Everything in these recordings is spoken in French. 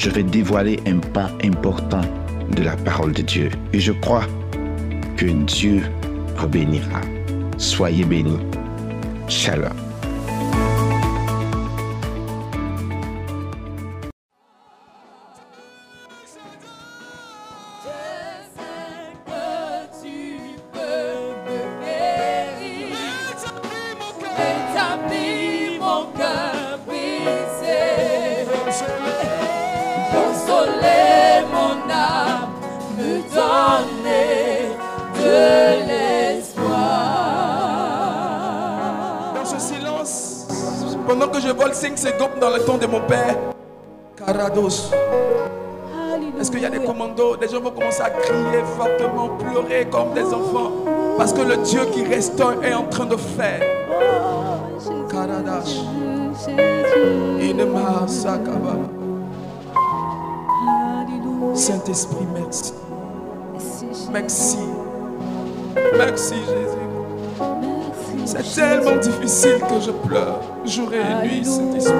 je vais dévoiler un pan important de la parole de Dieu. Et je crois que Dieu vous bénira. Soyez bénis. Shalom. Pleurer comme des enfants. Parce que le Dieu qui restaure est en train de faire. Saint-Esprit, merci. Merci. Merci Jésus. C'est tellement difficile que je pleure. Jour et nuit, Saint-Esprit.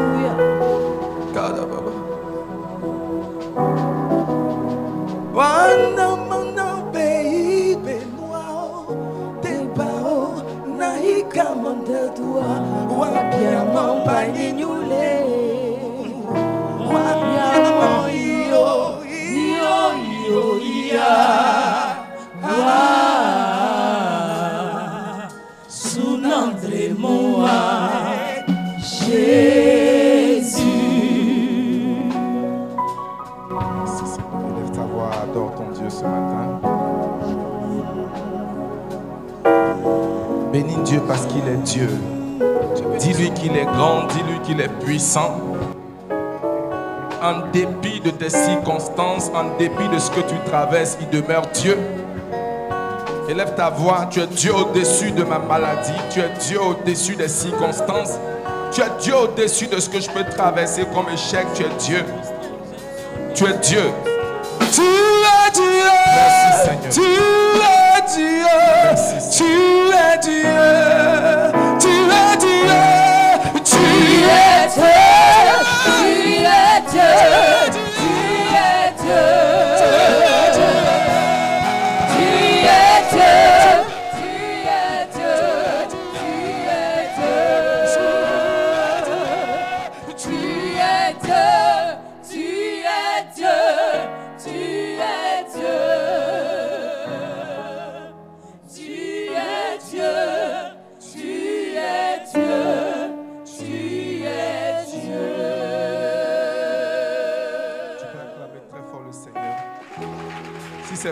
Moa Jésus. Élève ta voix, adore ton Dieu ce matin. Bénis Dieu parce qu'il est Dieu. Dis-lui qu'il est grand, dis-lui qu'il est puissant. En dépit de tes circonstances, en dépit de ce que tu traverses, il demeure Dieu. Élève ta voix, tu es Dieu au-dessus de ma maladie, tu es Dieu au-dessus des circonstances, tu es Dieu au-dessus de ce que je peux traverser comme échec, tu es Dieu. Tu es Dieu. Tu es Dieu. Merci, Seigneur. Tu es Dieu. Merci, Tu es Dieu. Tu es Dieu.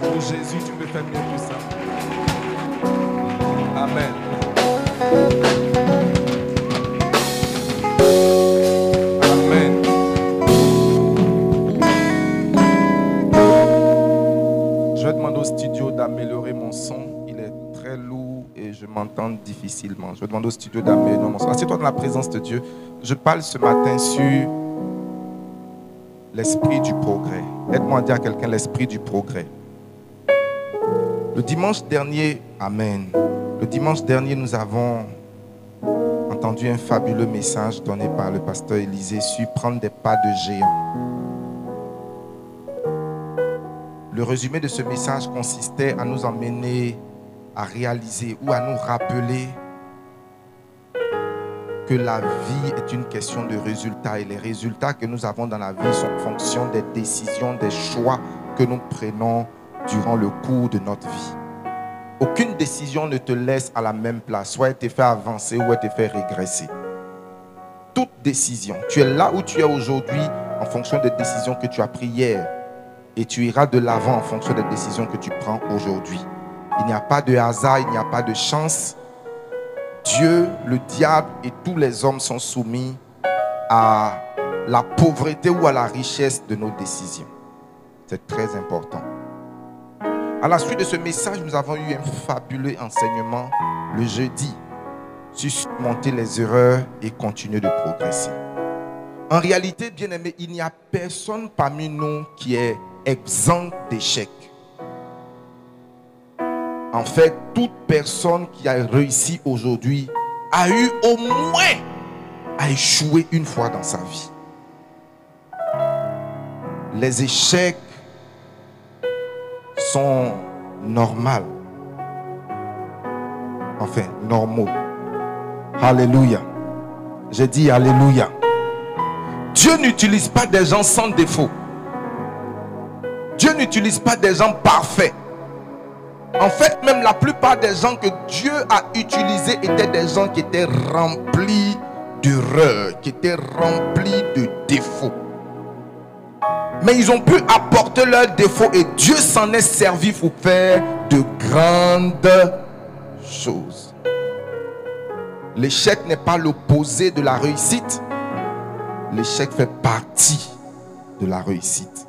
Pour Jésus, tu peux faire mieux que ça. Amen. Amen. Je vais demander au studio d'améliorer mon son. Il est très lourd et je m'entends difficilement. Je vais demander au studio d'améliorer mon son. Assieds-toi dans la présence de Dieu. Je parle ce matin sur l'esprit du progrès. Aide-moi à dire à quelqu'un l'esprit du progrès. Le dimanche dernier, Amen. Le dimanche dernier, nous avons entendu un fabuleux message donné par le pasteur Élisée sur prendre des pas de géant. Le résumé de ce message consistait à nous emmener à réaliser ou à nous rappeler que la vie est une question de résultats et les résultats que nous avons dans la vie sont fonction des décisions, des choix que nous prenons durant le cours de notre vie. Aucune décision ne te laisse à la même place, soit elle te fait avancer ou elle te fait régresser. Toute décision, tu es là où tu es aujourd'hui en fonction des décisions que tu as prises hier et tu iras de l'avant en fonction des décisions que tu prends aujourd'hui. Il n'y a pas de hasard, il n'y a pas de chance. Dieu, le diable et tous les hommes sont soumis à la pauvreté ou à la richesse de nos décisions. C'est très important. À la suite de ce message, nous avons eu un fabuleux enseignement le jeudi sur surmonter les erreurs et continuer de progresser. En réalité, bien aimé, il n'y a personne parmi nous qui est exempt d'échec. En fait, toute personne qui a réussi aujourd'hui a eu au moins à échouer une fois dans sa vie. Les échecs sont normaux. Enfin, normaux. Alléluia. J'ai dit Alléluia. Dieu n'utilise pas des gens sans défaut. Dieu n'utilise pas des gens parfaits. En fait, même la plupart des gens que Dieu a utilisés étaient des gens qui étaient remplis d'erreurs, qui étaient remplis de défauts. Mais ils ont pu apporter leurs défauts et Dieu s'en est servi pour faire de grandes choses. L'échec n'est pas l'opposé de la réussite. L'échec fait partie de la réussite.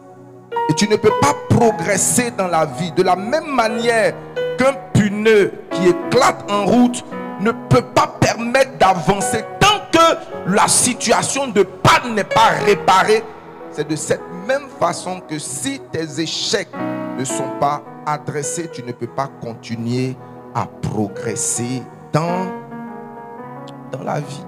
Et tu ne peux pas progresser dans la vie de la même manière qu'un pneu qui éclate en route ne peut pas permettre d'avancer tant que la situation de panne n'est pas réparée. C'est de cette même façon que si tes échecs ne sont pas adressés, tu ne peux pas continuer à progresser dans, dans la vie.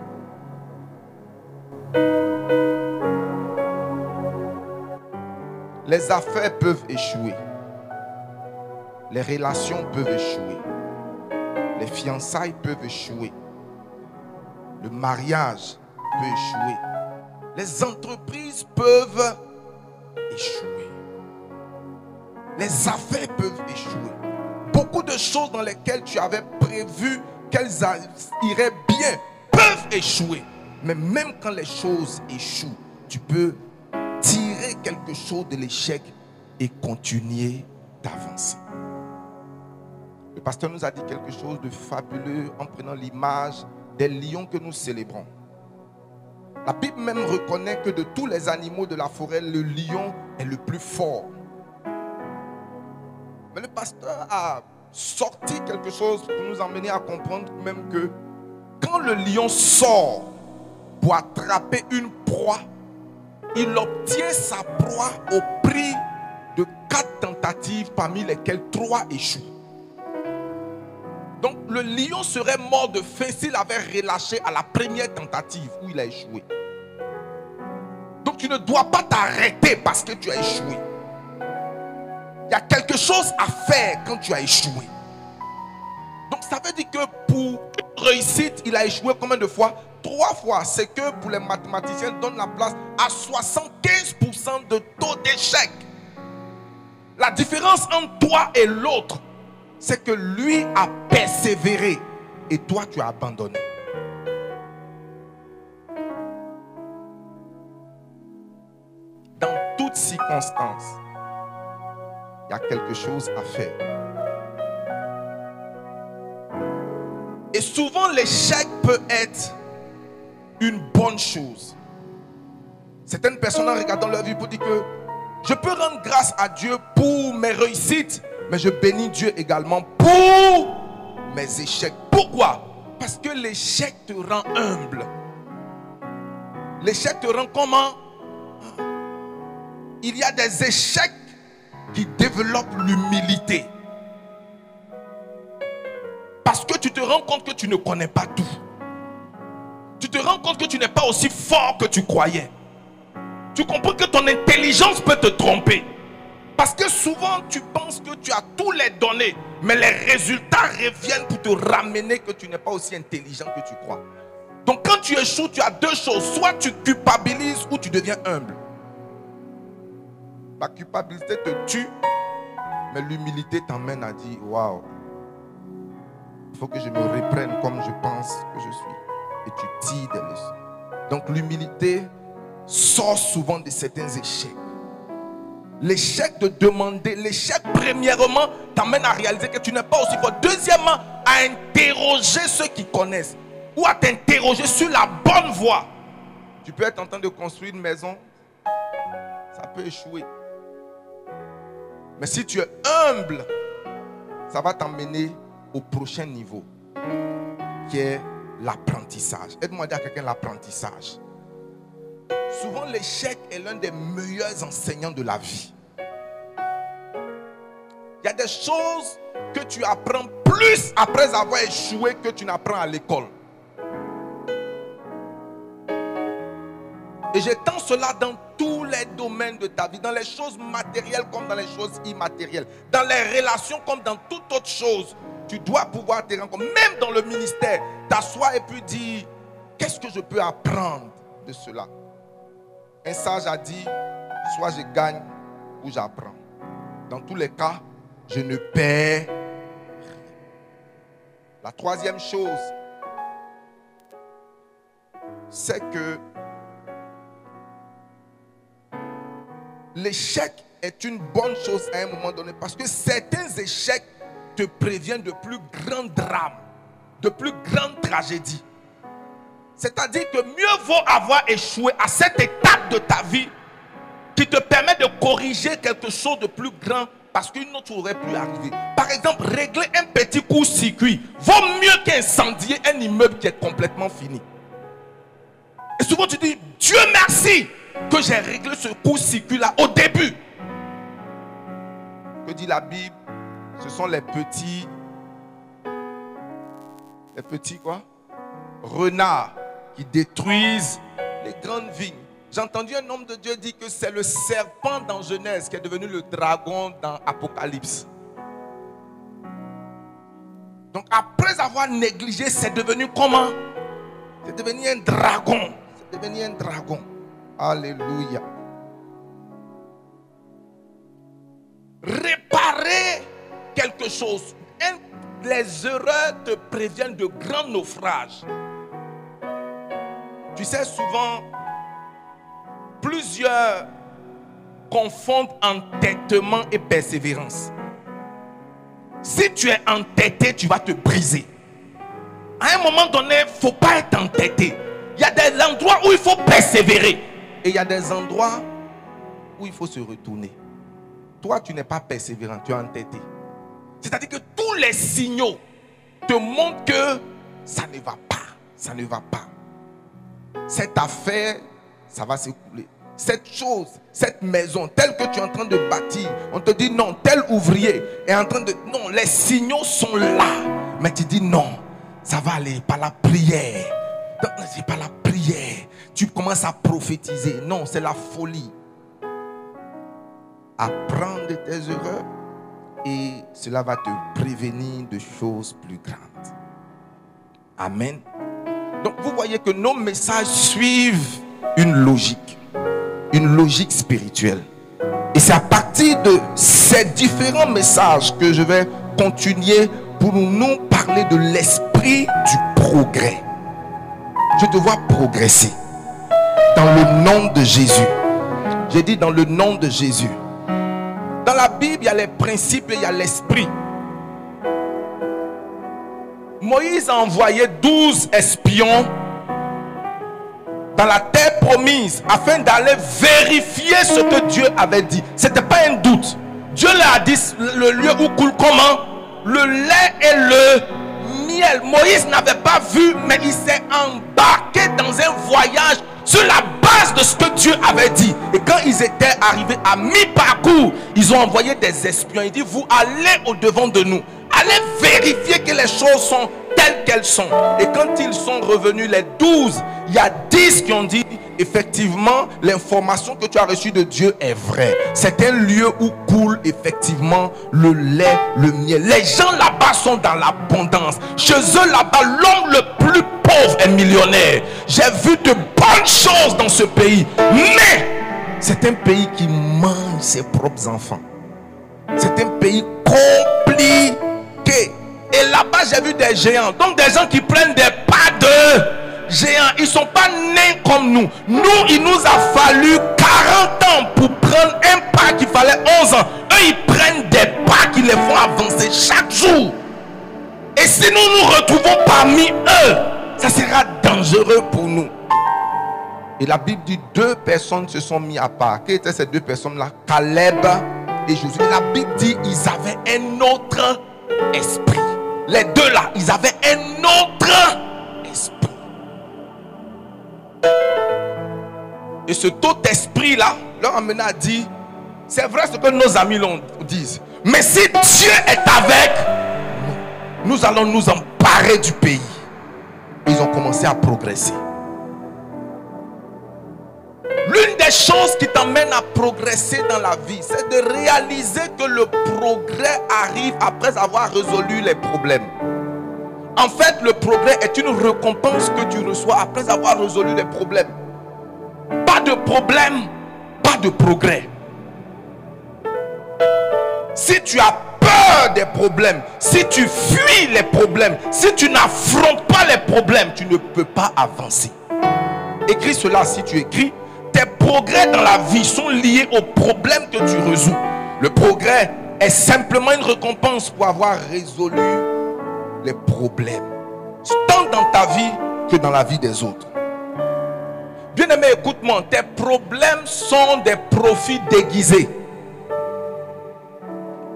Les affaires peuvent échouer. Les relations peuvent échouer. Les fiançailles peuvent échouer. Le mariage peut échouer. Les entreprises peuvent échouer. Les affaires peuvent échouer. Beaucoup de choses dans lesquelles tu avais prévu qu'elles iraient bien peuvent échouer. Mais même quand les choses échouent, tu peux tirer quelque chose de l'échec et continuer d'avancer. Le pasteur nous a dit quelque chose de fabuleux en prenant l'image des lions que nous célébrons. La Bible même reconnaît que de tous les animaux de la forêt, le lion est le plus fort. Mais le pasteur a sorti quelque chose pour nous emmener à comprendre même que quand le lion sort pour attraper une proie, il obtient sa proie au prix de quatre tentatives parmi lesquelles trois échouent. Donc le lion serait mort de faim s'il avait relâché à la première tentative où il a échoué. Donc tu ne dois pas t'arrêter parce que tu as échoué. Il y a quelque chose à faire quand tu as échoué. Donc ça veut dire que pour réussite, il a échoué combien de fois? Trois fois. C'est que pour les mathématiciens, donne la place à 75% de taux d'échec. La différence entre toi et l'autre, c'est que lui a persévéré et toi tu as abandonné. Dans toutes circonstances, il y a quelque chose à faire. Et souvent l'échec peut être une bonne chose. Certaines personnes en regardant leur vie pour dire que je peux rendre grâce à Dieu pour mes réussites, mais je bénis Dieu également pour mes échecs. Pourquoi? Parce que l'échec te rend humble. L'échec te rend comment? Il y a des échecs qui développent l'humilité. Parce que tu te rends compte que tu ne connais pas tout. Tu te rends compte que tu n'es pas aussi fort que tu croyais. Tu comprends que ton intelligence peut te tromper. Parce que souvent, tu penses que tu as tous les données, mais les résultats reviennent pour te ramener que tu n'es pas aussi intelligent que tu crois. Donc quand tu échoues, tu as deux choses. Soit tu culpabilises ou tu deviens humble. La culpabilité te tue, mais l'humilité t'emmène à dire, waouh, il faut que je me reprenne comme je pense que je suis. Et tu tires des leçons. Donc l'humilité sort souvent de certains échecs. L'échec de demander, l'échec premièrement t'amène à réaliser que tu n'es pas aussi fort. Deuxièmement, à interroger ceux qui connaissent ou à t'interroger sur la bonne voie. Tu peux être en train de construire une maison, ça peut échouer. Mais si tu es humble, ça va t'emmener au prochain niveau, qui est l'apprentissage. Aide-moi à dire à quelqu'un l'apprentissage. Souvent, l'échec est l'un des meilleurs enseignants de la vie. Il y a des choses que tu apprends plus après avoir échoué que tu n'apprends à l'école. Et j'étends cela dans tous les domaines de ta vie, dans les choses matérielles comme dans les choses immatérielles, dans les relations comme dans toute autre chose. Tu dois pouvoir te rendre compte, même dans le ministère, t'asseoir et puis dire, qu'est-ce que je peux apprendre de cela? Un sage a dit, soit je gagne ou j'apprends. Dans tous les cas, je ne perds rien. La troisième chose, c'est que l'échec est une bonne chose à un moment donné parce que certains échecs te préviennent de plus grands drames, de plus grandes tragédies. C'est-à-dire que mieux vaut avoir échoué à cette étape de ta vie qui te permet de corriger quelque chose de plus grand parce qu'une autre aurait pu arriver. Par exemple, régler un petit coup-circuit vaut mieux qu'incendier un immeuble qui est complètement fini. Et souvent tu dis, Dieu merci, que j'ai réglé ce coup-circuit-là au début. Que dit la Bible? Ce sont les petits. Les petits quoi? Renards qui détruisent les grandes vignes. J'ai entendu un homme de Dieu dire que c'est le serpent dans Genèse qui est devenu le dragon dans Apocalypse. Donc après avoir négligé, c'est devenu comment? C'est devenu un dragon. C'est devenu un dragon. Alléluia. Réparer quelque chose. Les erreurs te préviennent de grands naufrages. Tu sais, souvent, plusieurs confondent entêtement et persévérance. Si tu es entêté, tu vas te briser. À un moment donné, il ne faut pas être entêté. Il y a des endroits où il faut persévérer. Et il y a des endroits où il faut se retourner. Toi, tu n'es pas persévérant, tu es entêté. C'est-à-dire que tous les signaux te montrent que ça ne va pas. Ça ne va pas. Cette affaire, ça va s'écouler. Cette chose, cette maison, telle que tu es en train de bâtir, on te dit non, tel ouvrier est en train de... Non, les signaux sont là. Mais tu dis non, ça va aller par la prière. C'est pas la prière. Tu commences à prophétiser. Non, c'est la folie. Apprends de tes erreurs et cela va te prévenir de choses plus grandes. Amen. Donc vous voyez que nos messages suivent une logique, une logique spirituelle. Et c'est à partir de ces différents messages que je vais continuer pour nous parler de l'esprit du progrès. Je te vois progresser dans le nom de Jésus. J'ai dit dans le nom de Jésus. Dans la Bible, il y a les principes et il y a l'esprit. Moïse a envoyé 12 espions dans la terre promise afin d'aller vérifier ce que Dieu avait dit. Ce n'était pas un doute. Dieu leur a dit le lieu où coule comment? Le lait et le miel. Moïse n'avait pas vu, mais il s'est embarqué dans un voyage sur la base de ce que Dieu avait dit. Et quand ils étaient arrivés à mi-parcours, ils ont envoyé des espions. Il dit, vous allez au devant de nous. Allez vérifier que les choses sont qu'elles sont. Et quand ils sont revenus, les douze, il y a dix qui ont dit, effectivement, l'information que tu as reçue de Dieu est vraie. C'est un lieu où coule effectivement le lait, le miel. Les gens là-bas sont dans l'abondance. Chez eux là-bas, l'homme le plus pauvre est millionnaire. J'ai vu de bonnes choses dans ce pays. Mais c'est un pays qui mange ses propres enfants. C'est un pays compliqué. Et là-bas, j'ai vu des géants. Donc des gens qui prennent des pas de géants. Ils ne sont pas nés comme nous. Nous, il nous a fallu 40 ans pour prendre un pas qu'il fallait 11 ans. Eux, ils prennent des pas qui les font avancer chaque jour. Et si nous nous retrouvons parmi eux, ça sera dangereux pour nous. Et la Bible dit deux personnes se sont mis à part. Qui étaient ces deux personnes-là? Caleb et Josué. La Bible dit ils avaient un autre esprit. Les deux là, ils avaient un autre esprit. Et ce autre esprit là leur amena à dire, c'est vrai ce que nos amis l'ont disent. Mais si Dieu est avec nous, nous allons nous emparer du pays. Ils ont commencé à progresser. L'une des choses qui t'amène à progresser dans la vie, c'est de réaliser que le progrès arrive après avoir résolu les problèmes. En fait, le progrès est une récompense que tu reçois après avoir résolu les problèmes. Pas de problème, pas de progrès. Si tu as peur des problèmes, si tu fuis les problèmes, si tu n'affrontes pas les problèmes, tu ne peux pas avancer. Écris cela si tu écris. Tes progrès dans la vie sont liés aux problèmes que tu résous. Le progrès est simplement une récompense pour avoir résolu les problèmes. Tant dans ta vie que dans la vie des autres. Bien-aimé, écoute-moi, tes problèmes sont des profits déguisés.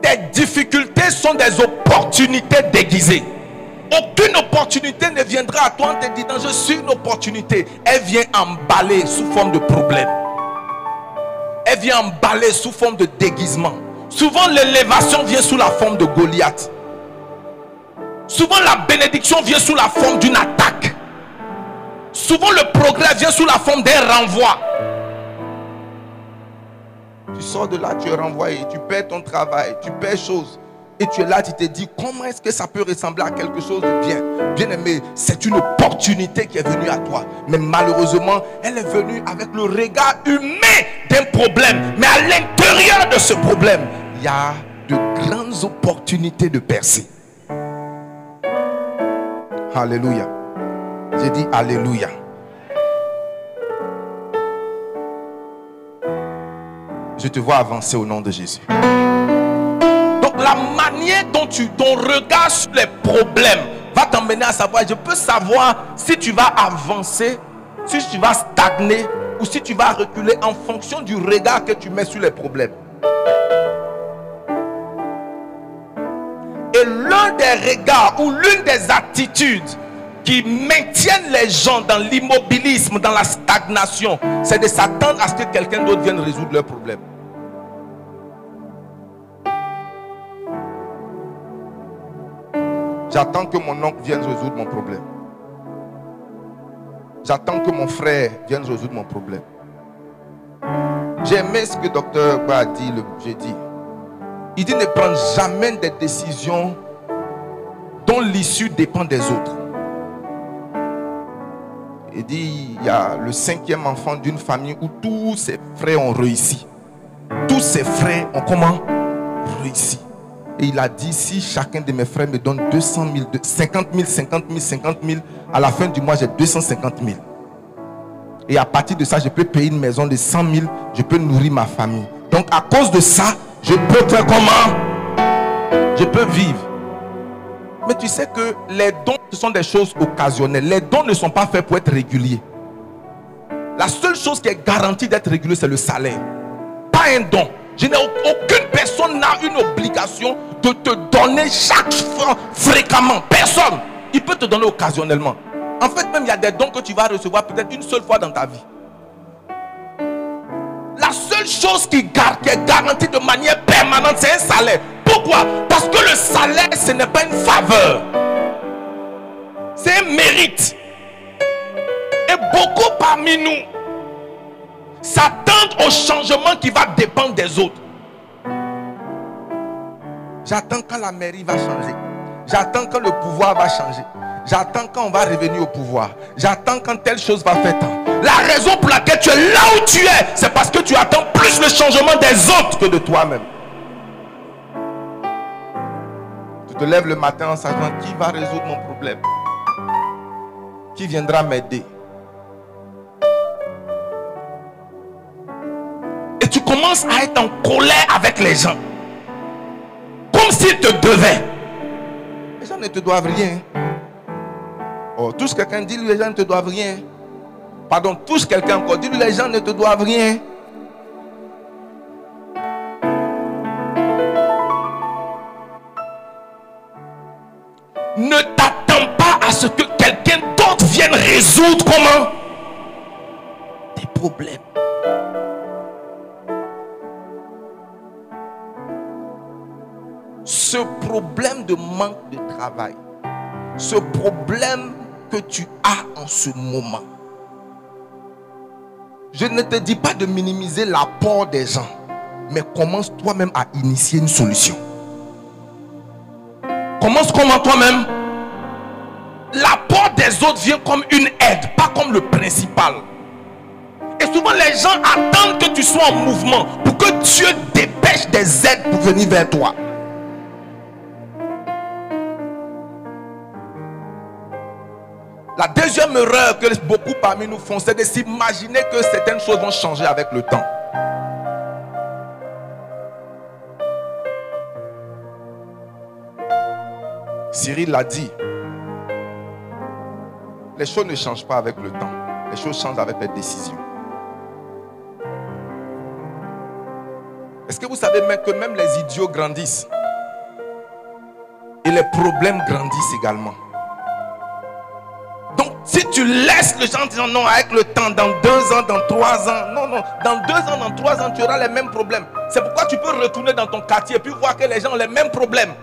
Tes difficultés sont des opportunités déguisées. Aucune opportunité ne viendra à toi en te disant je suis une opportunité. Elle vient emballée sous forme de problème. Elle vient emballée sous forme de déguisement. Souvent l'élévation vient sous la forme de Goliath. Souvent la bénédiction vient sous la forme d'une attaque. Souvent le progrès vient sous la forme d'un renvoi. Tu sors de là, tu es renvoyé, tu perds ton travail, tu perds choses. Et tu es là, tu te dis, comment est-ce que ça peut ressembler à quelque chose de bien? Bien aimé, c'est une opportunité qui est venue à toi. Mais malheureusement, elle est venue avec le regard humain d'un problème. Mais à l'intérieur de ce problème, il y a de grandes opportunités de percer. Alléluia. J'ai dit Alléluia. Je te vois avancer au nom de Jésus. La manière dont tu ton regard sur les problèmes va t'emmener à savoir, je peux savoir si tu vas avancer, si tu vas stagner ou si tu vas reculer en fonction du regard que tu mets sur les problèmes. Et l'un des regards ou l'une des attitudes qui maintiennent les gens dans l'immobilisme, dans la stagnation, c'est de s'attendre à ce que quelqu'un d'autre vienne résoudre leurs problèmes. J'attends que mon oncle vienne résoudre mon problème. J'attends que mon frère vienne résoudre mon problème. J'ai aimé ce que docteur a dit le. Il dit ne prends jamais des décisions dont l'issue dépend des autres. Il dit, il y a le cinquième enfant d'une famille où tous ses frères ont réussi. Tous ses frères ont comment? Réussi. Et il a dit, si chacun de mes frères me donne 200 000, 50 000, 50 000, 50 000, à la fin du mois, j'ai 250 000. Et à partir de ça, je peux payer une maison de 100 000, je peux nourrir ma famille. Donc à cause de ça, je peux faire comment? Je peux vivre. Mais tu sais que les dons, ce sont des choses occasionnelles. Les dons ne sont pas faits pour être réguliers. La seule chose qui est garantie d'être régulier, c'est le salaire. Pas un don. Aucune personne n'a une obligation de te donner chaque franc fréquemment. Personne. Il peut te donner occasionnellement. En fait, même il y a des dons que tu vas recevoir peut-être une seule fois dans ta vie. La seule chose qui, qui est garantie de manière permanente, c'est un salaire. Pourquoi? Parce que le salaire, ce n'est pas une faveur. C'est un mérite. Et beaucoup parmi nous s'attendent au changement qui va dépendre des autres. J'attends quand la mairie va changer. J'attends quand le pouvoir va changer. J'attends quand on va revenir au pouvoir. J'attends quand telle chose va faire tant. La raison pour laquelle tu es là où tu es, c'est parce que tu attends plus le changement des autres que de toi-même. Tu te lèves le matin en sachant qui va résoudre mon problème. Qui viendra m'aider? À être en colère avec les gens. Comme s'ils te devaient. Les gens ne te doivent rien. Oh, touche quelqu'un, dis-lui les gens ne te doivent rien. Pardon, touche quelqu'un encore, dis-lui les gens ne te doivent rien. De travail, ce problème que tu as en ce moment, je ne te dis pas de minimiser l'apport des gens, mais commence toi-même à initier une solution. Commence comment toi-même L'apport des autres vient comme une aide, pas comme le principal. Et souvent les gens attendent que tu sois en mouvement pour que Dieu dépêche des aides pour venir vers toi. La deuxième erreur que beaucoup parmi nous font, c'est de s'imaginer que certaines choses vont changer avec le temps. Cyril l'a dit. Les choses ne changent pas avec le temps. Les choses changent avec les décisions. Est-ce que vous savez même que même les idiots grandissent? Et les problèmes grandissent également. Si tu laisses les gens dire non avec le temps, dans deux ans, dans trois ans, non, non, dans deux ans, dans trois ans, tu auras les mêmes problèmes. C'est pourquoi tu peux retourner dans ton quartier et puis voir que les gens ont les mêmes problèmes.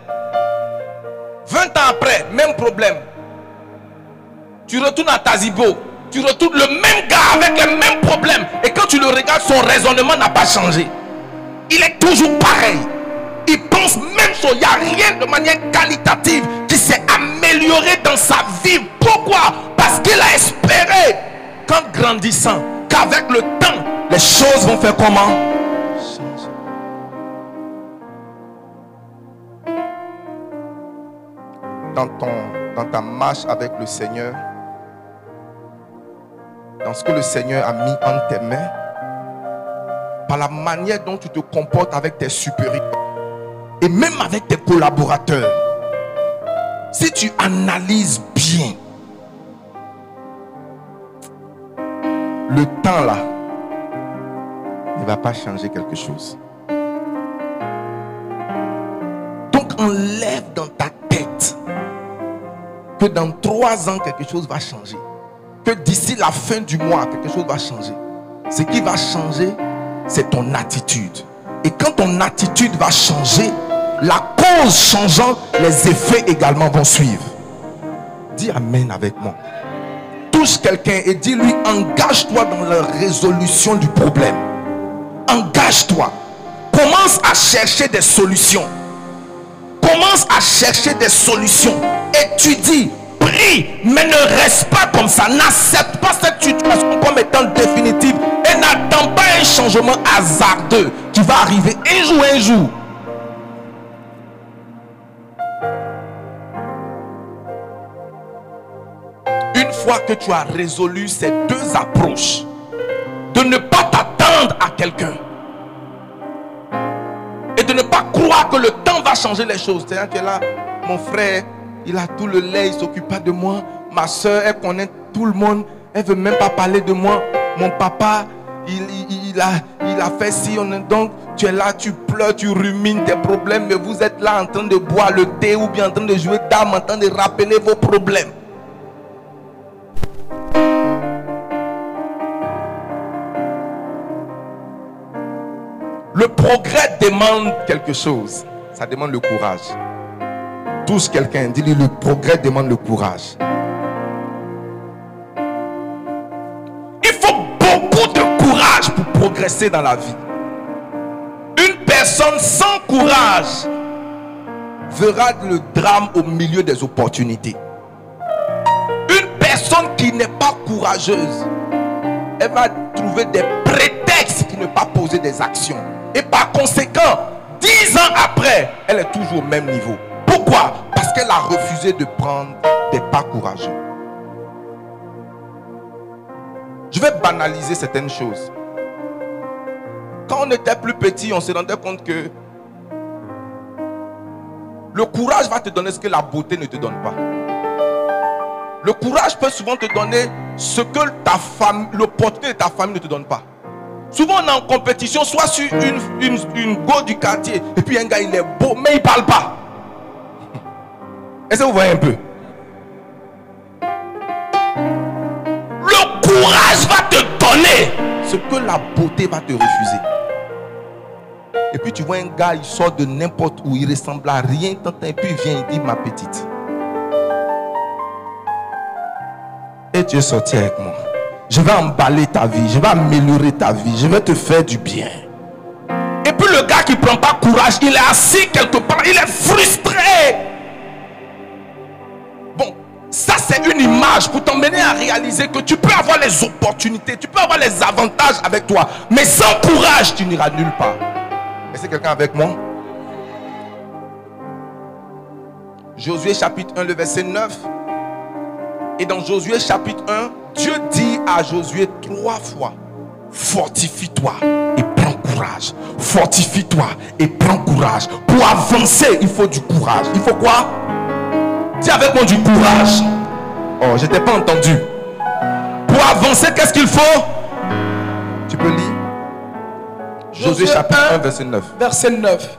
20 ans après, même problème. Tu retournes à Tazibo, tu retournes le même gars avec les mêmes problèmes. Et quand tu le regardes, son raisonnement n'a pas changé. Il est toujours pareil. Il pense même chose. Il n'y a rien de manière qualitative qui s'est amélioré dans sa vie. Pourquoi? Parce qu'il a espéré, qu'en grandissant, qu'avec le temps, les choses vont faire comment? Dans, ton, dans ta marche avec le Seigneur, dans ce que le Seigneur a mis en tes mains, par la manière dont tu te comportes avec tes supérieurs et même avec tes collaborateurs. Si tu analyses bien, le temps là ne va pas changer quelque chose. Donc enlève dans ta tête que dans trois ans quelque chose va changer. Que d'ici la fin du mois quelque chose va changer. Ce qui va changer, c'est ton attitude. Et quand ton attitude va changer, la cause changeant, les effets également vont suivre. Dis Amen avec moi. Quelqu'un et dis-lui, engage-toi dans la résolution du problème. Engage-toi. Commence à chercher des solutions. Commence à chercher des solutions. Étudie, prie, mais ne reste pas comme ça. N'accepte pas cette situation comme étant définitive et n'attends pas un changement hasardeux qui va arriver un jour, un jour. Que tu as résolu ces deux approches, de ne pas t'attendre à quelqu'un et de ne pas croire que le temps va changer les choses. C'est-à-dire que là, mon frère, il a tout le lait, il s'occupe pas de moi. Ma soeur, elle connaît tout le monde, elle veut même pas parler de moi. Mon papa, il, a, fait ci, on est donc tu es là, tu pleures, tu rumines tes problèmes, mais vous êtes là en train de boire le thé ou bien en train de jouer dame, en train de rappeler vos problèmes. Le progrès demande quelque chose. Ça demande le courage. Touche quelqu'un, dis-lui le progrès demande le courage. Il faut beaucoup de courage pour progresser dans la vie. Une personne sans courage verra le drame au milieu des opportunités. Une personne qui n'est pas courageuse, elle va trouver des prétextes pour ne pas poser des actions. Et par conséquent, dix ans après, elle est toujours au même niveau. Pourquoi? Parce qu'elle a refusé de prendre des pas courageux. Je vais banaliser certaines choses. Quand on était plus petit, on se rendait compte que le courage va te donner ce que la beauté ne te donne pas. Le courage peut souvent te donner ce que ta femme, l'opportunité de ta famille ne te donne pas. Souvent on est en compétition, soit sur une, une, une go du quartier, et puis un gars il est beau, mais il parle pas. Est-ce que vous voyez un peu? Le courage va te donner ce que la beauté va te refuser. Et puis tu vois un gars, il sort de n'importe où, il ressemble à rien, et puis il vient, il dit ma petite. Et tu es sorti avec moi. Je vais emballer ta vie, je vais améliorer ta vie, je vais te faire du bien. Et puis le gars qui prend pas courage, il est assis quelque part, il est frustré. Bon, ça c'est une image pour t'emmener à réaliser que tu peux avoir les opportunités, tu peux avoir les avantages avec toi, mais sans courage, tu n'iras nulle part. Est-ce que quelqu'un avec moi Josué chapitre 1, le verset 9. Et dans Josué chapitre 1, Dieu dit à Josué trois fois, fortifie-toi et prends courage. Fortifie-toi et prends courage. Pour avancer, il faut du courage. Il faut quoi? Dis avec moi du courage. Oh, je t'ai pas entendu. Pour avancer, qu'est-ce qu'il faut? Tu peux lire Josué chapitre 1, verset 9. Verset 9.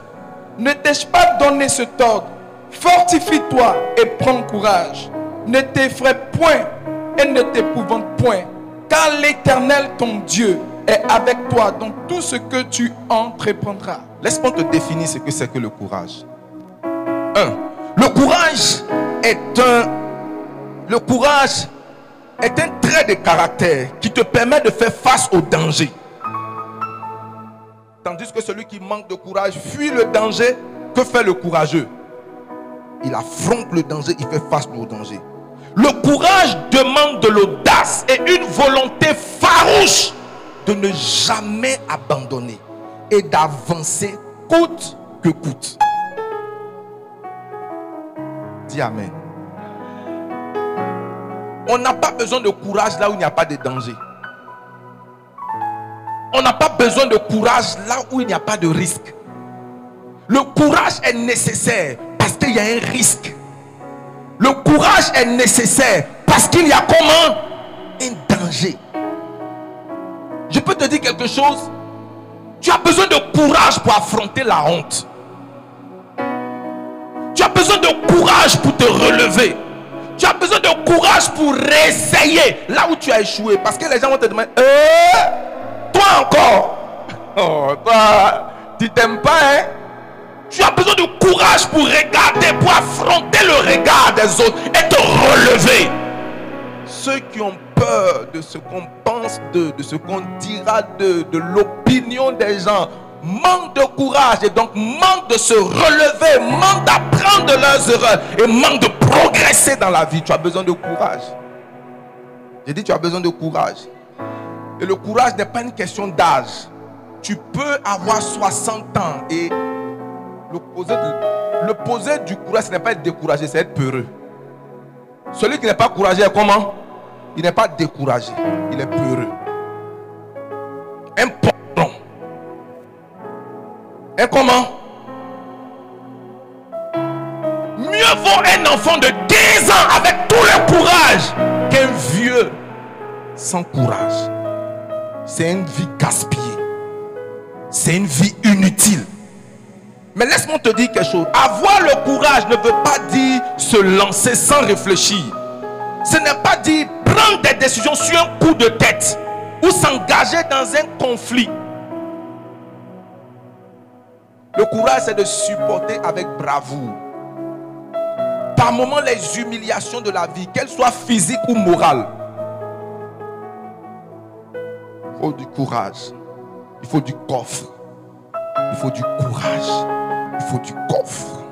Ne t'ai-je pas donné ce ordre? Fortifie-toi et prends courage. Ne t'effraie point et ne t'épouvante point, car l'Éternel, ton Dieu, est avec toi dans tout ce que tu entreprendras. Laisse-moi te définir ce que c'est que le courage. 1. Le courage est un le courage est un trait de caractère qui te permet de faire face au danger. Tandis que celui qui manque de courage fuit le danger, que fait le courageux? Il affronte le danger, il fait face au danger. Le courage demande de l'audace et une volonté farouche de ne jamais abandonner et d'avancer coûte que coûte. Dis Amen. On n'a pas besoin de courage là où il n'y a pas de danger. On n'a pas besoin de courage là où il n'y a pas de risque. Le courage est nécessaire parce qu'il y a un risque. Le courage est nécessaire parce qu'il y a comment Un danger. Je peux te dire quelque chose. Tu as besoin de courage pour affronter la honte. Tu as besoin de courage pour te relever. Tu as besoin de courage pour réessayer là où tu as échoué. Parce que les gens vont te demander, eh, toi encore. Oh, tu t'aimes pas, hein? Tu as besoin de courage pour regarder, pour affronter le regard des autres et te relever. Ceux qui ont peur de ce qu'on pense d'eux, de ce qu'on dira d'eux, de l'opinion des gens, manquent de courage et donc manquent de se relever, manquent d'apprendre leurs erreurs et manquent de progresser dans la vie. Tu as besoin de courage. J'ai dit, tu as besoin de courage. Et le courage n'est pas une question d'âge. Tu peux avoir 60 ans et L'opposé du courage, ce n'est pas être découragé, c'est être peureux. Celui qui n'est pas courageux comment? Il n'est pas découragé, il est peureux. Un. Un comment? Mieux vaut un enfant de 15 ans avec tout le courage qu'un vieux sans courage. C'est une vie gaspillée. C'est une vie inutile. Mais laisse-moi te dire quelque chose. Avoir le courage ne veut pas dire se lancer sans réfléchir. Ce n'est pas dire prendre des décisions sur un coup de tête ou s'engager dans un conflit. Le courage, c'est de supporter avec bravoure. Par moments, les humiliations de la vie, qu'elles soient physiques ou morales. Il faut du courage. Il faut du coffre. Il faut du courage il faut du coffre.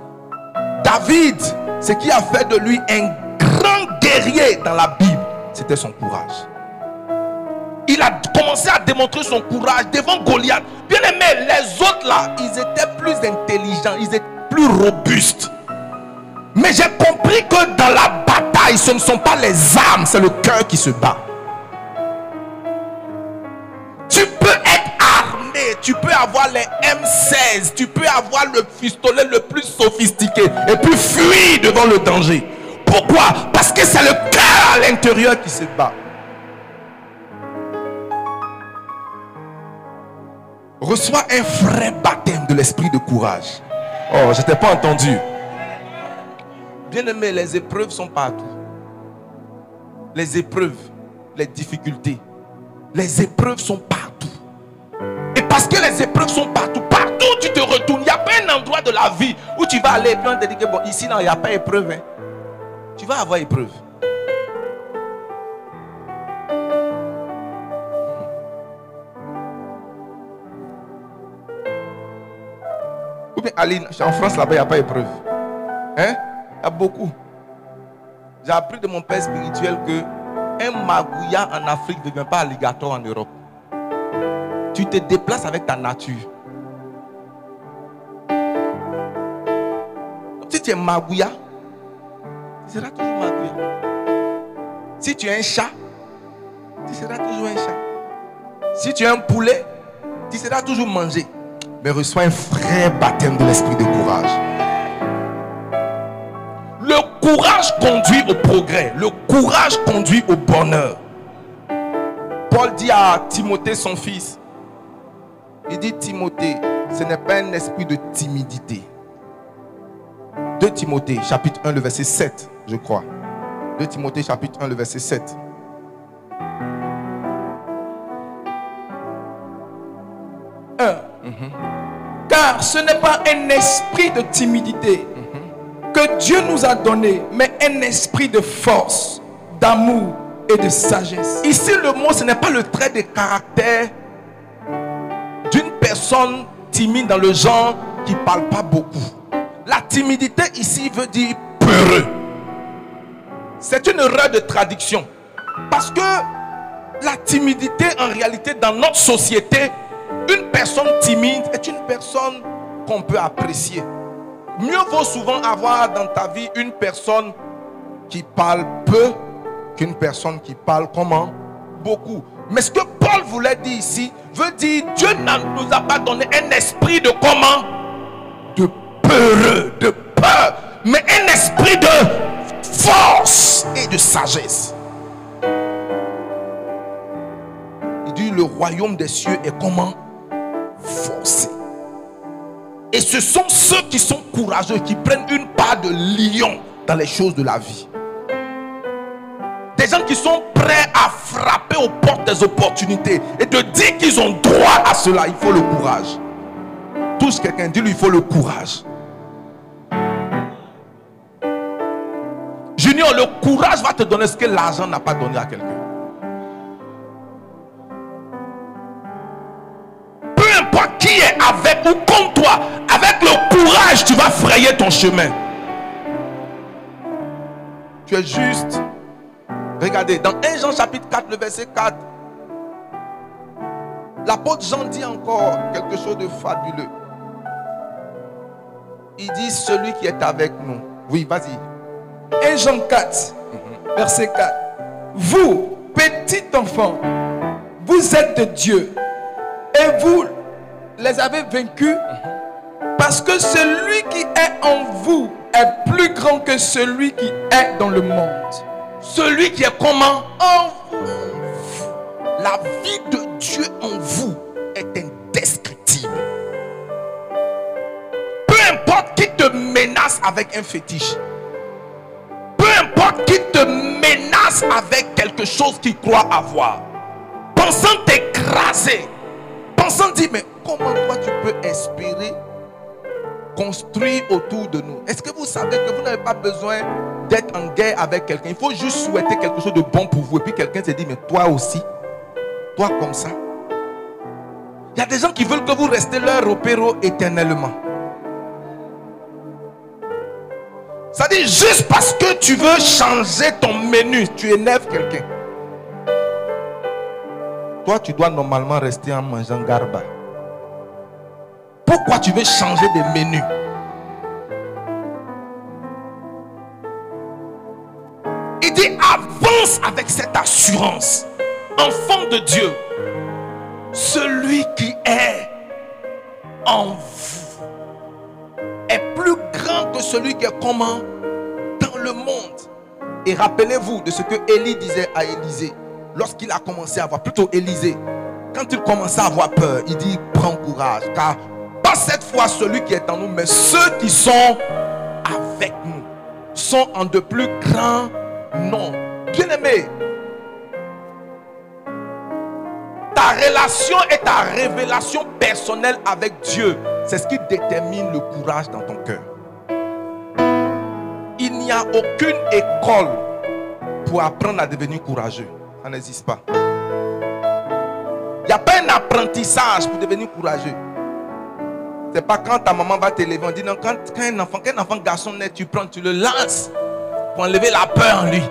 David, ce qui a fait de lui un grand guerrier dans la Bible, c'était son courage. Il a commencé à démontrer son courage devant Goliath. Bien aimé, les autres là, ils étaient plus intelligents, ils étaient plus robustes. Mais j'ai compris que dans la bataille, ce ne sont pas les armes, c'est le cœur qui se bat. Tu peux avoir les M16, tu peux avoir le pistolet le plus sophistiqué et puis fuir devant le danger. Pourquoi? Parce que c'est le cœur à l'intérieur qui se bat. Reçois un vrai baptême de l'esprit de courage. Oh, je t'ai pas entendu. Bien aimé, les épreuves sont partout. Les épreuves, les difficultés. Les épreuves sont partout. Parce que les épreuves sont partout, partout tu te aller et puis on te dit que bon, ici, non, il n'y a pas épreuve. hein. Tu vas avoir épreuve. Ou bien Aline, en France là-bas, il n'y a pas épreuve. Hein? Il y a beaucoup. J'ai appris de mon père spirituel que un en Afrique ne devient pas alligator en Europe. Tu te déplaces avec ta nature. Si tu es magouya, tu seras toujours magouya. Si tu es un chat, tu seras toujours un chat. Si tu es un poulet, tu seras toujours mangé. Mais reçois un vrai baptême de l'esprit de courage. Le courage conduit au progrès. Le courage conduit au bonheur. Paul dit à Timothée, son fils, il dit Timothée, ce n'est pas un esprit de timidité. 2 Timothée, chapitre 1, le verset 7, je crois. 2 Timothée, chapitre 1, le verset 7. Car ce n'est pas un esprit de timidité que Dieu nous a donné, mais un esprit de force, d'amour et de sagesse. Ici, le mot, ce n'est pas le trait de caractère personne timide dans le genre qui parle pas beaucoup. La timidité ici veut dire peureux. C'est une erreur de traduction. Parce que la timidité, en réalité, dans notre société, une personne timide est une personne qu'on peut apprécier. Mieux vaut souvent avoir dans ta vie une personne qui parle peu qu'une personne qui parle comment? Beaucoup. Mais ce que Paul voulait dire ici veut dire Dieu ne nous a pas donné un esprit de comment? De peureux, de peur, mais un esprit de force et de sagesse. Il dit le royaume des cieux est comment? Forcé. Et ce sont ceux qui sont courageux, qui prennent une part de lion dans les choses de la vie. Des gens qui sont prêts à frapper aux portes des opportunités et de dire qu'ils ont droit à cela. Il faut le courage. Touche quelqu'un, dis-lui, il faut le courage. Junior, le courage va te donner ce que l'argent n'a pas donné à quelqu'un. Peu importe qui est avec ou contre toi, avec le courage, tu vas frayer ton chemin. Tu es juste. Regardez, dans 1 Jean chapitre 4, le verset 4, l'apôtre Jean dit encore quelque chose de fabuleux. Il dit celui qui est avec nous. Oui, vas-y. 1 Jean 4, verset 4. Vous, petits enfants, vous êtes de Dieu et vous les avez vaincus parce que celui qui est en vous est plus grand que celui qui est dans le monde. Celui qui est comment? En vous. La vie de Dieu en vous est indescriptible. Peu importe qui te menace avec un fétiche. Peu importe qui te menace avec quelque chose qu'il croit avoir. Pensant t'écraser. Pensant dire, mais comment toi tu peux espérer construire autour de nous Est-ce que vous savez que vous n'avez pas besoin d'être en guerre avec quelqu'un? Il faut juste souhaiter quelque chose de bon pour vous. Et puis quelqu'un se dit, mais toi aussi, toi comme ça. Il y a des gens qui veulent que vous restez leur opéro éternellement. Ça dit juste parce que tu veux changer ton menu, tu énerves quelqu'un. Toi, tu dois normalement rester en mangeant garba. Pourquoi tu veux changer de menu? Il dit avance avec cette assurance. Enfant de Dieu, celui qui est en vous est plus grand que celui qui est comment? Dans le monde. Et rappelez-vous de ce que Élie disait à Élisée lorsqu'il a commencé à avoir, plutôt Élisée, quand il commençait à avoir peur, il dit prends courage, car pas cette fois celui qui est en nous, mais ceux qui sont avec nous sont en de plus grands noms. Bien aimé, ta relation et ta révélation personnelle avec Dieu, c'est ce qui détermine le courage dans ton cœur. n'y a aucune école pour apprendre à devenir courageux. Ça n'existe pas. Il n'y a pas un apprentissage pour devenir courageux. C'est pas quand ta maman va t'élever, on dit non, quand, quand un enfant, quand un enfant garçon naît, tu prends, tu le lances pour enlever la peur en lui.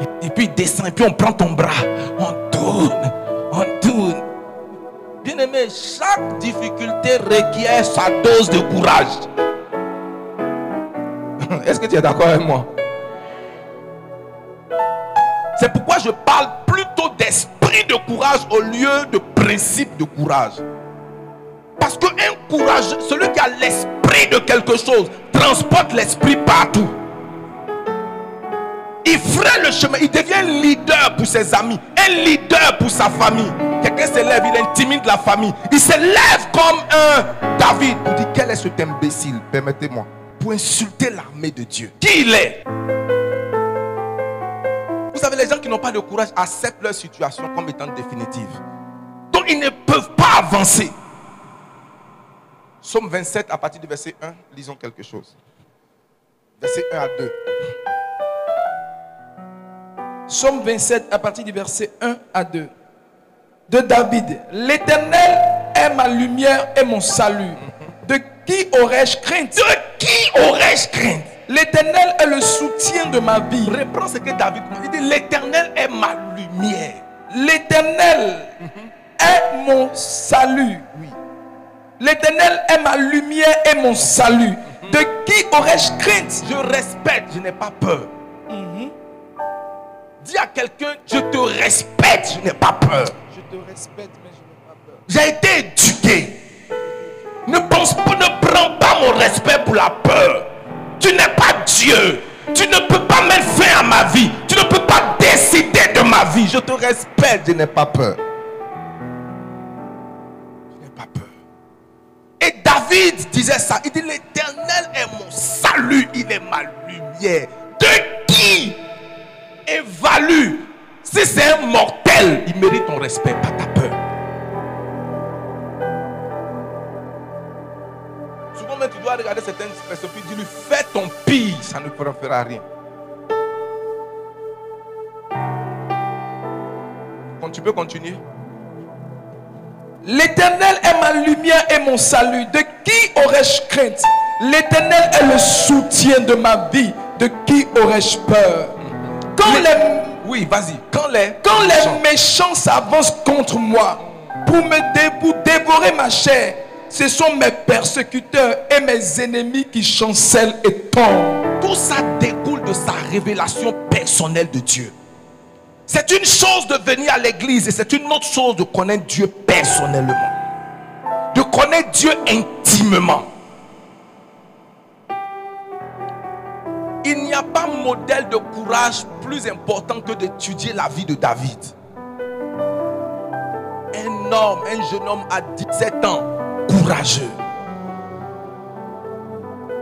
Et, et puis il descend, et puis on prend ton bras, on tourne, on tourne. Bien aimé, chaque difficulté requiert sa dose de courage. Est-ce que tu es d'accord avec moi? C'est pourquoi je parle plutôt d'esprit de courage au lieu de principe de courage. Parce qu'un courage, celui qui a l'esprit de quelque chose, transporte l'esprit partout. Il ferait le chemin, il devient leader pour ses amis, un leader pour sa famille. Quelqu'un se lève, il intimide la famille. Il se lève comme un David pour dire quel est cet imbécile, permettez-moi, pour insulter l'armée de Dieu. Qui il est? Vous savez, les gens qui n'ont pas de courage acceptent leur situation comme étant définitive. Donc ils ne peuvent pas avancer. Somme 27 à partir du verset 1, lisons quelque chose. Verset 1 à 2. Somme 27 à partir du verset 1 à 2. De David. L'Éternel est ma lumière et mon salut. De qui aurais-je crainte? De qui aurais-je crainte? L'Éternel est le soutien de ma vie. Reprends ce que David dit. Il dit L'éternel est ma lumière. L'Éternel est mon salut. Oui. L'Éternel est ma lumière et mon salut. De qui aurais-je crainte? Je respecte, je n'ai pas peur. Dis à quelqu'un, je te respecte, je n'ai pas peur. Je te respecte, mais je n'ai pas peur. J'ai été éduqué. Ne pense pas, ne prends pas mon respect pour la peur. Tu n'es pas Dieu. Tu ne peux pas mettre fin à ma vie. Tu ne peux pas décider de ma vie. Je te respecte, je n'ai pas peur. Et David disait ça. Il dit l'éternel est mon salut. Il est ma lumière. De qui évalue si c'est un mortel, il mérite ton respect, pas ta peur. Souvent tu dois regarder certaines personnes puis dis-lui fais ton pire, ça ne fera rien. Quand tu peux continuer. L'Éternel est ma lumière et mon salut. De qui aurais-je crainte? L'Éternel est le soutien de ma vie. De qui aurais-je peur? Quand les, Oui, vas-y. Quand les quand les méchants s'avancent contre moi pour me dé- pour dévorer ma chair, ce sont mes persécuteurs et mes ennemis qui chancellent et tombent. Tout ça découle de sa révélation personnelle de Dieu. C'est une chose de venir à l'église et c'est une autre chose de connaître Dieu personnellement. De connaître Dieu intimement. Il n'y a pas modèle de courage plus important que d'étudier la vie de David. Un homme, un jeune homme à 17 ans, courageux.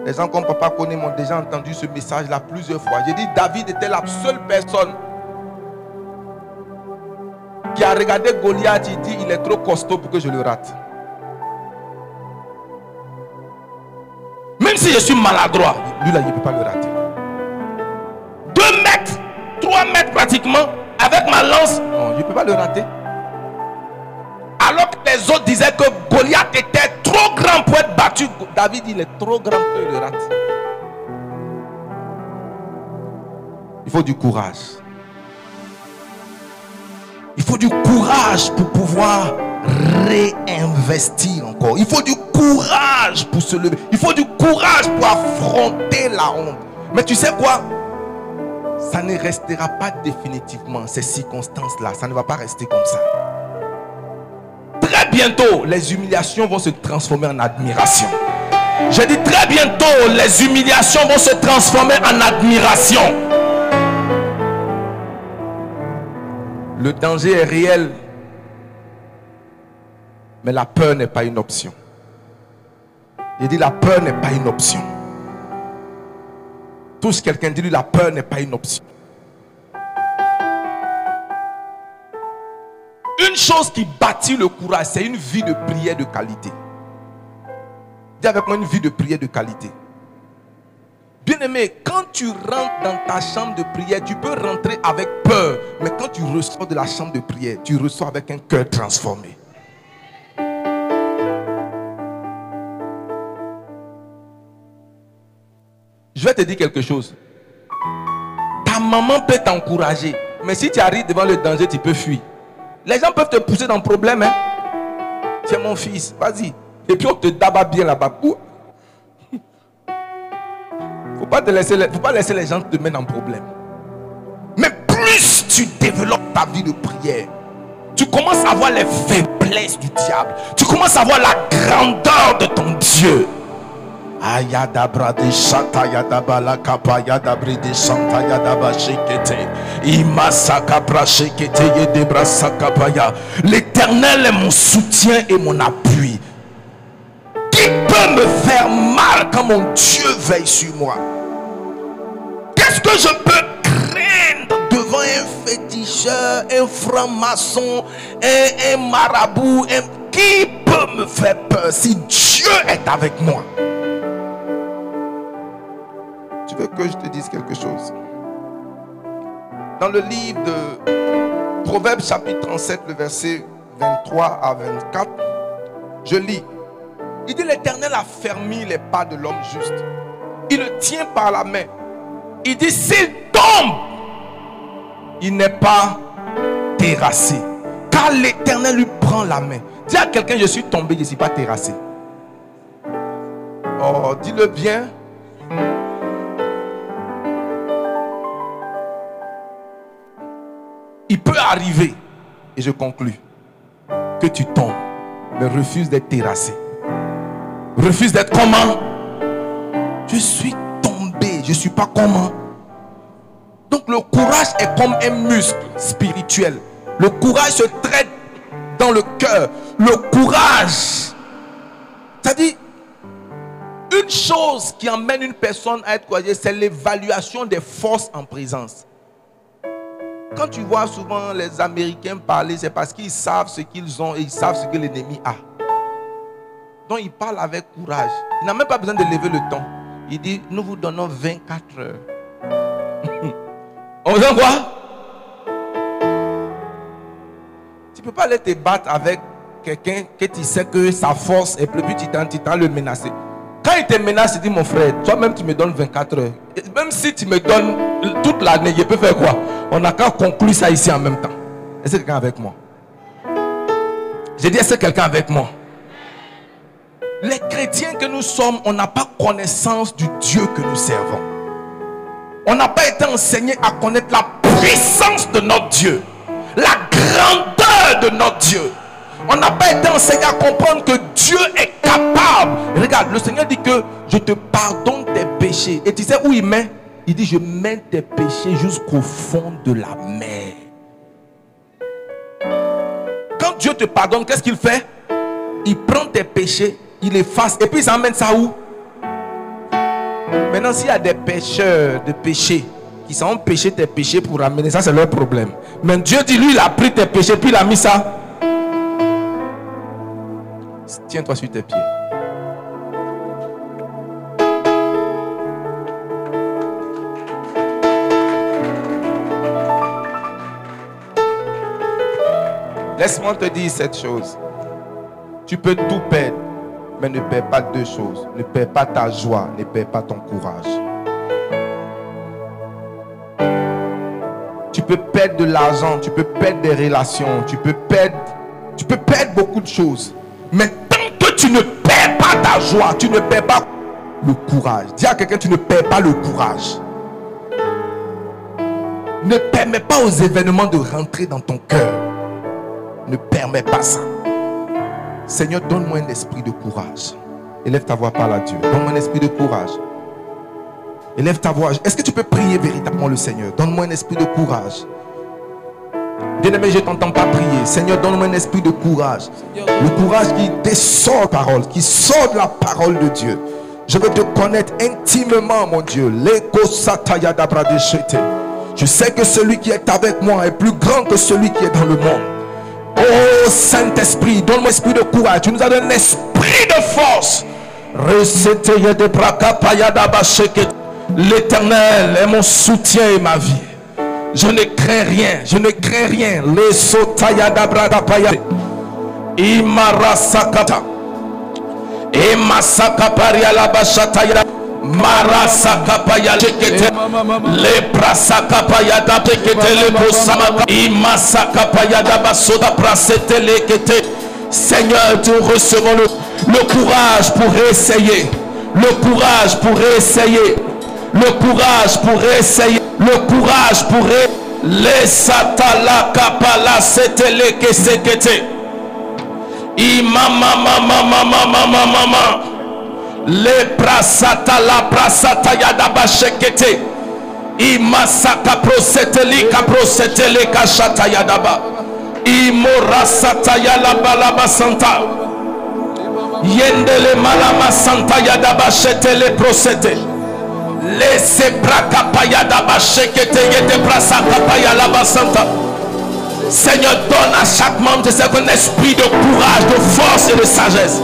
Les gens comme papa connaît m'ont déjà entendu ce message-là plusieurs fois. J'ai dit David était la seule personne qui a regardé Goliath. Il dit il est trop costaud pour que je le rate. Même si je suis maladroit, lui là, il ne peut pas le rater. Deux mètres, trois mètres pratiquement, avec ma lance, non, je ne peux pas le rater. Alors que les autres disaient que Goliath était trop grand pour être battu, David il est trop grand pour qu'il le rate. Il faut du courage. Il faut du courage pour pouvoir réinvestir encore. Il faut du courage pour se lever. Il faut du courage pour affronter la honte. Mais tu sais quoi? Ça ne restera pas définitivement, ces circonstances-là. Ça ne va pas rester comme ça. Très bientôt, les humiliations vont se transformer en admiration. Je dis très bientôt, les humiliations vont se transformer en admiration. Le danger est réel. Mais la peur n'est pas une option. Il dit la peur n'est pas une option. Tous quelqu'un dit la peur n'est pas une option. Une chose qui bâtit le courage, c'est une vie de prière de qualité. Dis avec moi une vie de prière de qualité. Bien Bien-aimé, quand tu rentres dans ta chambre de prière, tu peux rentrer avec peur. Mais quand tu ressors de la chambre de prière, tu ressors avec un cœur transformé. Je vais te dire quelque chose. Ta maman peut t'encourager. Mais si tu arrives devant le danger, tu peux fuir. Les gens peuvent te pousser dans le problème. Hein? Tu es mon fils, vas-y. Et puis on te dabat bien là-bas. Faut pas te laisser, faut pas laisser les gens te mettre en problème. Mais plus tu développes ta vie de prière, tu commences à voir les faiblesses du diable. Tu commences à voir la grandeur de ton Dieu. L'éternel est mon soutien et mon appui. Peut me faire mal quand mon Dieu veille sur moi. Qu'est-ce que je peux craindre devant un féticheur, un franc-maçon, un, un marabout un... Qui peut me faire peur si Dieu est avec moi? Tu veux que je te dise quelque chose? Dans le livre de Proverbes chapitre 37, le verset 23 à 24, je lis. Il dit l'Éternel a fermé les pas de l'homme juste. Il le tient par la main. Il dit s'il tombe, il n'est pas terrassé. Car l'Éternel lui prend la main. Dis à quelqu'un, je suis tombé, je ne suis pas terrassé. Oh, dis-le bien. Il peut arriver, et je conclus, que tu tombes, mais refuse d'être terrassé. Refuse d'être comment? Je suis tombé, je ne suis pas comment? Donc le courage est comme un muscle spirituel. Le courage se traite dans le cœur. Le courage, c'est-à-dire, une chose qui emmène une personne à être courageux, c'est l'évaluation des forces en présence. Quand tu vois souvent les Américains parler, c'est parce qu'ils savent ce qu'ils ont et ils savent ce que l'ennemi a. Donc ils parlent avec courage. Il n'a même pas besoin de lever le ton. Il dit, nous vous donnons 24 heures. On vous quoi? Tu ne peux pas aller te battre avec quelqu'un que tu sais que sa force est plus, puis tu t'en le menacer. Quand il te menace, il dit mon frère, toi-même tu me donnes 24 heures. même si tu me donnes toute l'année, je peux faire quoi? On n'a qu'à conclure ça ici en même temps. Est-ce que quelqu'un avec moi? J'ai dit, est-ce que quelqu'un avec moi? Les chrétiens que nous sommes, on n'a pas connaissance du Dieu que nous servons. On n'a pas été enseigné à connaître la puissance de notre Dieu, la grandeur de notre Dieu. On n'a pas été enseigné à comprendre que Dieu est capable. Regarde, le Seigneur dit que je te pardonne tes péchés. Et tu sais où il met? Il dit, je mets tes péchés jusqu'au fond de la mer. Quand Dieu te pardonne, qu'est-ce qu'il fait? Il prend tes péchés, il efface, et puis il emmène ça où? Maintenant, s'il y a des pécheurs de péchés qui sont péché tes péchés pour amener ça, c'est leur problème. Mais Dieu dit, lui, il a pris tes péchés, puis il a mis ça Tiens-toi sur tes pieds. Laisse-moi te dire cette chose. Tu peux tout perdre, mais ne perds pas deux choses. Ne perds pas ta joie, ne perds pas ton courage. Tu peux perdre de l'argent, tu peux perdre des relations, tu peux perdre, tu peux perdre beaucoup de choses. Mais tant que tu ne perds pas ta joie, tu ne perds pas le courage. Dis à quelqu'un, tu ne perds pas le courage. Ne permets pas aux événements de rentrer dans ton cœur. Ne permets pas ça. Seigneur, donne-moi un esprit de courage. Élève ta voix, par à Dieu. Donne-moi un esprit de courage. Élève ta voix. Est-ce que tu peux prier véritablement le Seigneur? Donne-moi un esprit de courage. Bien-aimé, je ne t'entends pas prier. Seigneur, donne-moi un esprit de courage. Le courage qui dessort parole, qui sort de la parole de Dieu. Je veux te connaître intimement, mon Dieu. Je sais que celui qui est avec moi est plus grand que celui qui est dans le monde. Oh Saint-Esprit, donne-moi esprit de courage. Tu nous as donné un esprit de force. L'éternel est mon soutien et ma vie. Je ne crains rien, je ne crains rien. Les sotaya dabrada paya. Imarasakata. Emasaka paria la bashataya. Marasaka paya tekete. Le prasaka paya da tekete le prosamaka. Imasaka paya da basoda prasete. Seigneur, nous recevons le, le courage pour essayer. Le courage pour essayer. Le courage pour essayer. Le courage pour essayer. Les satala kapala setele kesekete. Imama mama mama mama mama. Le prasata la prasata yadaba shekete. Imasaka proseteli kaprosetele kashata yadaba. Imorasata yalaba laba santa. Yendele malama santa yadaba shetele prosete. Laissez brakapaya daba shekete yede brasakapaya laba santa. Seigneur, donne à chaque membre de cet esprit de courage, de force et de sagesse.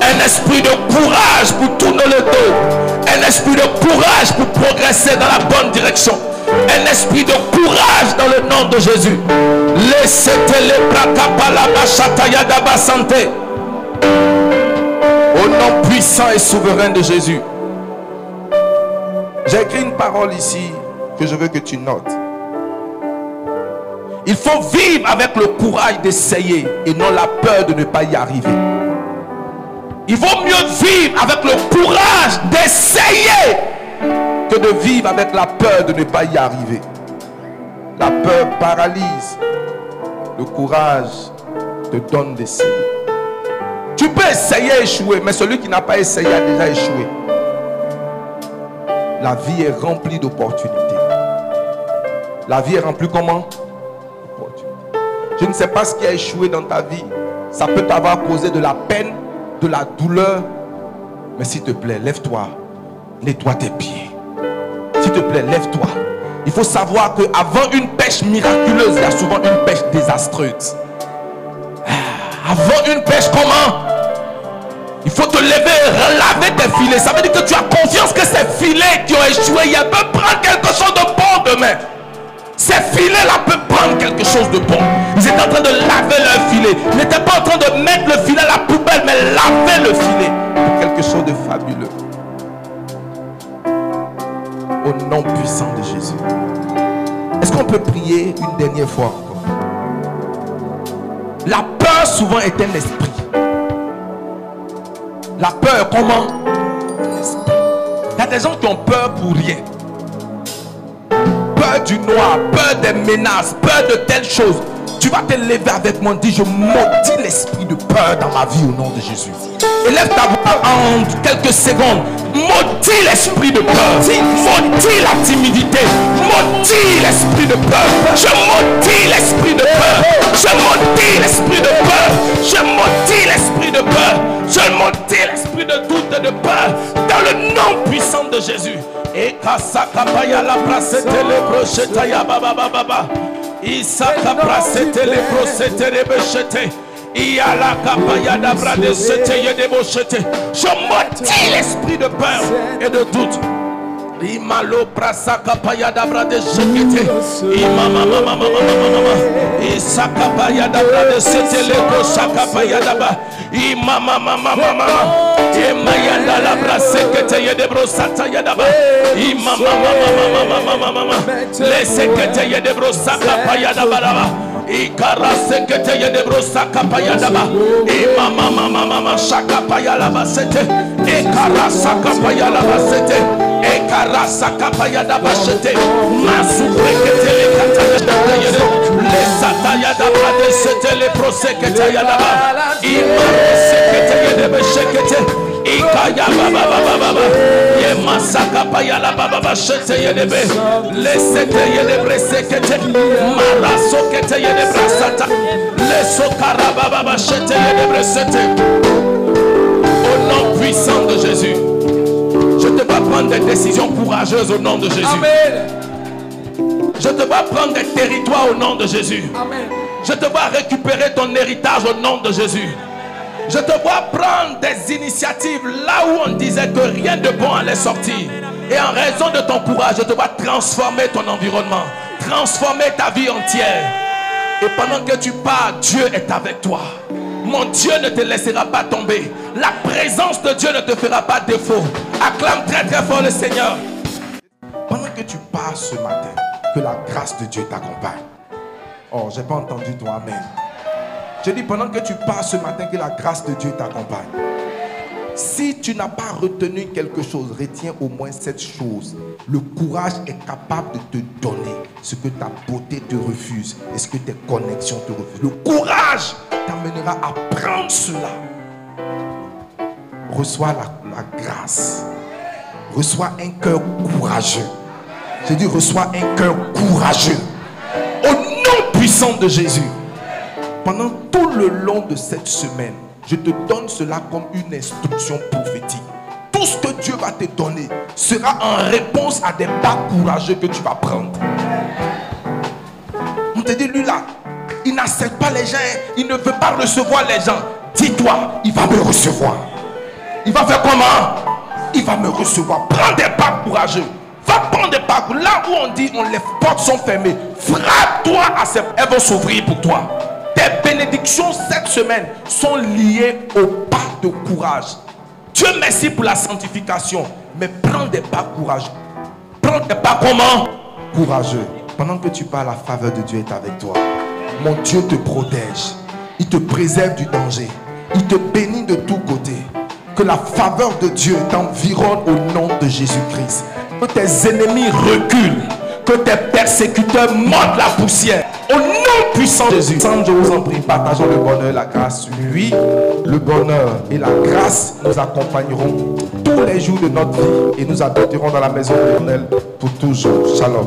Un esprit de courage pour tourner le dos. Un esprit de courage pour progresser dans la bonne direction. Un esprit de courage dans le nom de Jésus. Laissez les santé. Au nom puissant et souverain de Jésus. J'ai écrit une parole ici que je veux que tu notes. Il faut vivre avec le courage d'essayer et non la peur de ne pas y arriver. Il vaut mieux vivre avec le courage d'essayer que de vivre avec la peur de ne pas y arriver. La peur paralyse. Le courage te donne d'essayer. Tu peux essayer échouer, mais celui qui n'a pas essayé a déjà échoué. La vie est remplie d'opportunités. La vie est remplie comment? Je ne sais pas ce qui a échoué dans ta vie. Ça peut t'avoir causé de la peine, de la douleur. Mais s'il te plaît, lève-toi. Nettoie tes pieds. S'il te plaît, lève-toi. Il faut savoir qu'avant une pêche miraculeuse, il y a souvent une pêche désastreuse. Ah, Avant une pêche, comment? Il faut te lever, relaver tes filets. Ça veut dire que tu as confiance que ces filets qui ont échoué, il peut prendre quelque chose de bon demain. Ces filets-là peuvent quelque chose de bon. Ils étaient en train de laver leur filet. Ils n'étaient pas en train de mettre le filet à la poubelle, mais laver le filet. pour quelque chose de fabuleux. Au nom puissant de Jésus. Est-ce qu'on peut prier une dernière fois La peur souvent est un esprit. La peur, comment? Il y a des gens qui ont peur pour rien. Peur du noir, peur des menaces, peur de telles choses. Tu vas te lever avec moi, dis je maudis l'esprit de peur dans ma vie au nom de Jésus. Élève ta voix en quelques secondes. Maudis l'esprit de peur. Maudis la timidité. Maudis l'esprit de peur. Je maudis l'esprit de peur. Je maudis l'esprit de peur. Je maudis l'esprit de peur. Je maudis l'esprit de doute et de peur. Dans le nom puissant de Jésus. Et la Isaka prasete le procete le bechete. Iala kapaya da brade sete yede bochete. Je maudis l'esprit de peur et de doute. Imalo prasaka paya da brade shekete. Imama mama mama mama mama. Isaka paya da brade sete le koshaka paya da ba. Imama mama mama mama. Imayanda la brasekete yede brosata yada ba. Imama mama mama mama mama mama. Lesekete yede brosaka paya da ba da ba. Ikara sekete yede brosaka paya da ba. Imama mama mama shaka paya la ba sete. Ikara saka paya la ba sete. Ekara sakapaya da bashete. Masu brekete le kataya da yede. Le sataya da brade sete le prosekete ya da ba. Imare sekete yede beshekete. Ikaya ba ba ba ba ba ba. Ye masaka paya la ba ba ba shete yede be. Le sete yede bresekete. Mara sokete yede brasata. Le sokara ba ba ba shete yede bresete. Au nom puissant de Jésus. Je te vois prendre des décisions courageuses au nom de Jésus. Je te vois prendre des territoires au nom de Jésus. Je te vois récupérer ton héritage au nom de Jésus. Je te vois prendre des initiatives là où on disait que rien de bon allait sortir. Et en raison de ton courage, je te vois transformer ton environnement, transformer ta vie entière. Et pendant que tu pars, Dieu est avec toi. Mon Dieu ne te laissera pas tomber. La présence de Dieu ne te fera pas défaut. Acclame très très fort le Seigneur. Pendant que tu pars ce matin, que la grâce de Dieu t'accompagne. Oh, j'ai pas entendu ton Amen. Je dis pendant que tu pars ce matin, que la grâce de Dieu t'accompagne. Si tu n'as pas retenu quelque chose, retiens au moins cette chose. Le courage est capable de te donner ce que ta beauté te refuse et ce que tes connexions te refusent. Le courage t'amènera à prendre cela. Reçois la, grâce. Reçois un cœur courageux. Je dis, reçois un cœur courageux. Au nom puissant de Jésus. Pendant tout le long de cette semaine, je te donne cela comme une instruction prophétique. Tout ce que Dieu va te donner sera en réponse à des pas courageux que tu vas prendre. On te dit, lui là, il n'accepte pas les gens, il ne veut pas recevoir les gens. Dis-toi, il va me recevoir. Il va faire comment? Il va me recevoir. Prends des pas courageux. Va prendre des pas. Là où on dit on les portes sont fermées, frappe-toi à ces. Elles vont s'ouvrir pour toi. Tes bénédictions cette semaine sont liées au pas de courage. Dieu merci pour la sanctification, mais prends des pas courageux. Prends des pas comment? Courageux. Pendant que tu parles, la faveur de Dieu est avec toi. Mon Dieu te protège. Il te préserve du danger. Il te bénit de tous côtés. Que la faveur de Dieu t'environne au nom de Jésus-Christ. Que tes ennemis reculent. Que tes persécuteurs montent la poussière. Au nom puissant de Jésus. Je vous en prie, partageons le bonheur et la grâce. Lui, le bonheur et la grâce nous accompagneront tous les jours de notre vie et nous adopterons dans la maison de l'éternel pour toujours. Shalom.